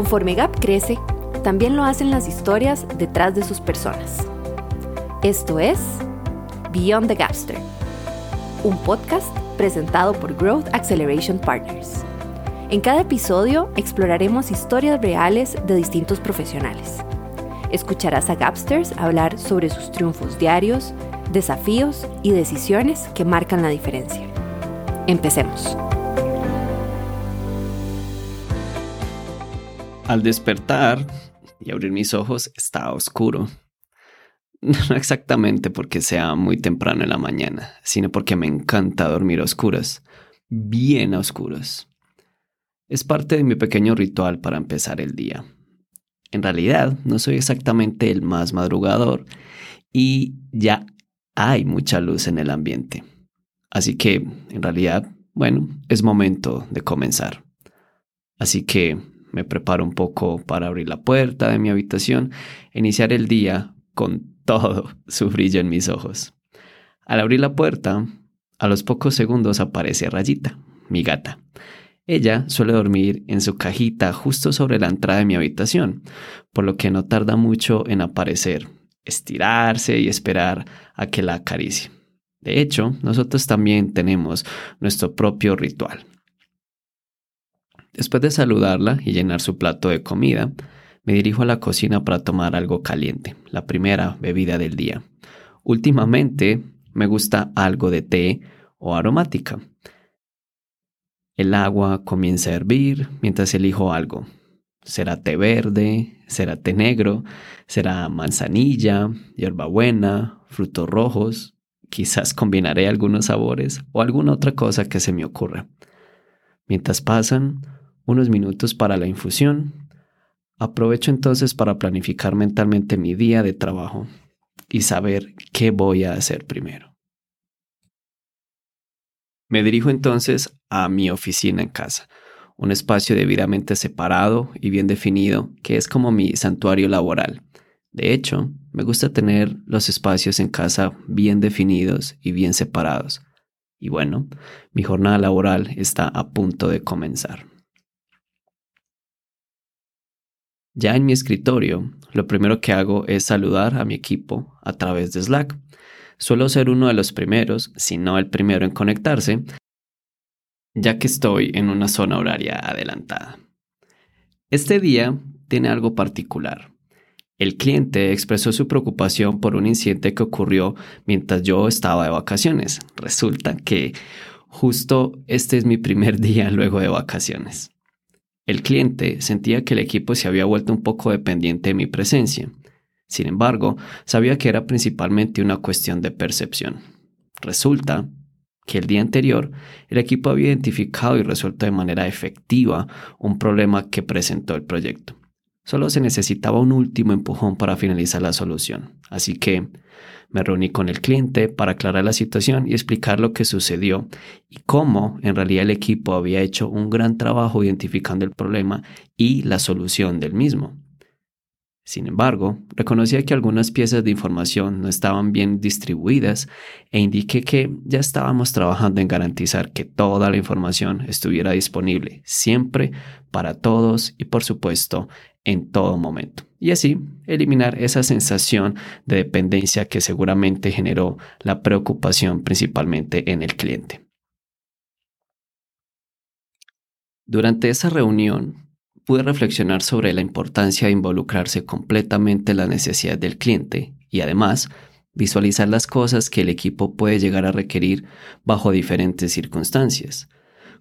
Conforme Gap crece, también lo hacen las historias detrás de sus personas. Esto es Beyond the Gapster, un podcast presentado por Growth Acceleration Partners. En cada episodio exploraremos historias reales de distintos profesionales. Escucharás a Gapsters hablar sobre sus triunfos diarios, desafíos y decisiones que marcan la diferencia. Empecemos. Al despertar y abrir mis ojos estaba oscuro. No exactamente porque sea muy temprano en la mañana, sino porque me encanta dormir a oscuras, bien a oscuras. Es parte de mi pequeño ritual para empezar el día. En realidad, no soy exactamente el más madrugador y ya hay mucha luz en el ambiente. Así que, en realidad, bueno, es momento de comenzar. Así que me preparo un poco para abrir la puerta de mi habitación e iniciar el día con todo su brillo en mis ojos. Al abrir la puerta, a los pocos segundos aparece Rayita, mi gata. Ella suele dormir en su cajita justo sobre la entrada de mi habitación, por lo que no tarda mucho en aparecer, estirarse y esperar a que la acaricie. De hecho, nosotros también tenemos nuestro propio ritual. Después de saludarla y llenar su plato de comida, me dirijo a la cocina para tomar algo caliente, la primera bebida del día. Últimamente me gusta algo de té o aromática. El agua comienza a hervir mientras elijo algo. Será té verde, será té negro, será manzanilla, hierbabuena, frutos rojos. Quizás combinaré algunos sabores o alguna otra cosa que se me ocurra. Mientras pasan, unos minutos para la infusión. Aprovecho entonces para planificar mentalmente mi día de trabajo y saber qué voy a hacer primero. Me dirijo entonces a mi oficina en casa, un espacio debidamente separado y bien definido que es como mi santuario laboral. De hecho, me gusta tener los espacios en casa bien definidos y bien separados. Y bueno, mi jornada laboral está a punto de comenzar. Ya en mi escritorio, lo primero que hago es saludar a mi equipo a través de Slack. Suelo ser uno de los primeros, si no el primero en conectarse, ya que estoy en una zona horaria adelantada. Este día tiene algo particular. El cliente expresó su preocupación por un incidente que ocurrió mientras yo estaba de vacaciones. Resulta que justo este es mi primer día luego de vacaciones. El cliente sentía que el equipo se había vuelto un poco dependiente de mi presencia. Sin embargo, sabía que era principalmente una cuestión de percepción. Resulta que el día anterior el equipo había identificado y resuelto de manera efectiva un problema que presentó el proyecto. Solo se necesitaba un último empujón para finalizar la solución. Así que me reuní con el cliente para aclarar la situación y explicar lo que sucedió y cómo en realidad el equipo había hecho un gran trabajo identificando el problema y la solución del mismo. Sin embargo, reconocía que algunas piezas de información no estaban bien distribuidas e indiqué que ya estábamos trabajando en garantizar que toda la información estuviera disponible siempre para todos y por supuesto en todo momento. Y así eliminar esa sensación de dependencia que seguramente generó la preocupación principalmente en el cliente. Durante esa reunión pude reflexionar sobre la importancia de involucrarse completamente en la necesidad del cliente y además visualizar las cosas que el equipo puede llegar a requerir bajo diferentes circunstancias.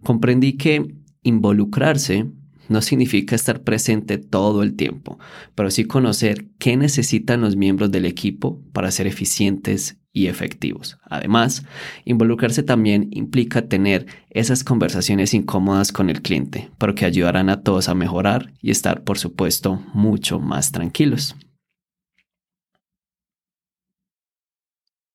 Comprendí que involucrarse no significa estar presente todo el tiempo, pero sí conocer qué necesitan los miembros del equipo para ser eficientes y efectivos. Además, involucrarse también implica tener esas conversaciones incómodas con el cliente, pero que ayudarán a todos a mejorar y estar, por supuesto, mucho más tranquilos.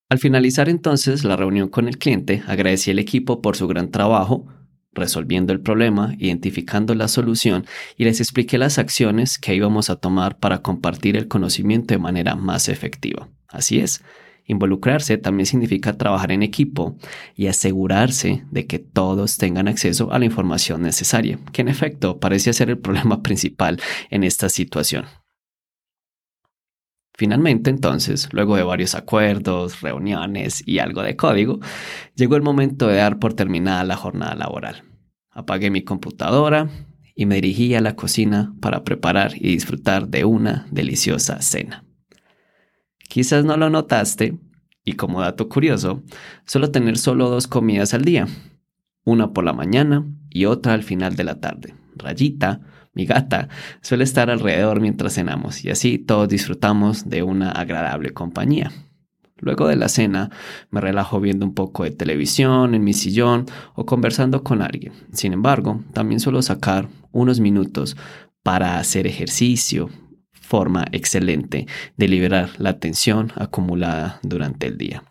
Al finalizar entonces la reunión con el cliente, agradecí al equipo por su gran trabajo, resolviendo el problema, identificando la solución y les expliqué las acciones que íbamos a tomar para compartir el conocimiento de manera más efectiva. Así es, Involucrarse también significa trabajar en equipo y asegurarse de que todos tengan acceso a la información necesaria, que en efecto parece ser el problema principal en esta situación. Finalmente, entonces, luego de varios acuerdos, reuniones y algo de código, llegó el momento de dar por terminada la jornada laboral. Apagué mi computadora y me dirigí a la cocina para preparar y disfrutar de una deliciosa cena. Quizás no lo notaste, y como dato curioso, suelo tener solo dos comidas al día, una por la mañana y otra al final de la tarde. Rayita, mi gata, suele estar alrededor mientras cenamos y así todos disfrutamos de una agradable compañía. Luego de la cena me relajo viendo un poco de televisión en mi sillón o conversando con alguien. Sin embargo, también suelo sacar unos minutos para hacer ejercicio, forma excelente de liberar la tensión acumulada durante el día.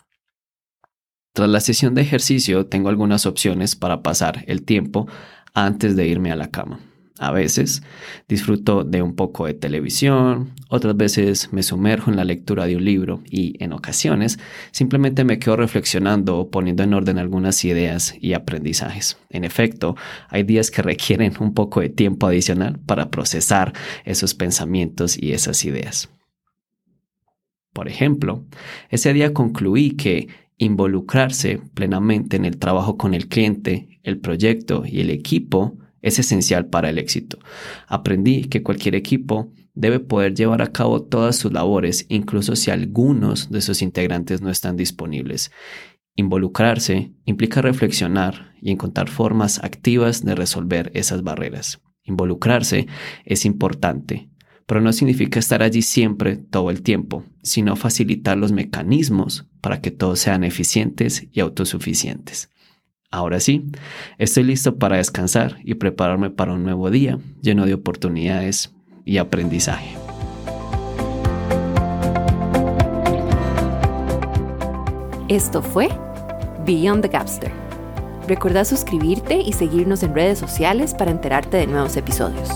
Tras la sesión de ejercicio tengo algunas opciones para pasar el tiempo antes de irme a la cama. A veces disfruto de un poco de televisión, otras veces me sumerjo en la lectura de un libro y en ocasiones simplemente me quedo reflexionando o poniendo en orden algunas ideas y aprendizajes. En efecto, hay días que requieren un poco de tiempo adicional para procesar esos pensamientos y esas ideas. Por ejemplo, ese día concluí que involucrarse plenamente en el trabajo con el cliente, el proyecto y el equipo es esencial para el éxito. Aprendí que cualquier equipo debe poder llevar a cabo todas sus labores, incluso si algunos de sus integrantes no están disponibles. Involucrarse implica reflexionar y encontrar formas activas de resolver esas barreras. Involucrarse es importante, pero no significa estar allí siempre todo el tiempo, sino facilitar los mecanismos para que todos sean eficientes y autosuficientes. Ahora sí, estoy listo para descansar y prepararme para un nuevo día lleno de oportunidades y aprendizaje. Esto fue Beyond the Gapster. Recuerda suscribirte y seguirnos en redes sociales para enterarte de nuevos episodios.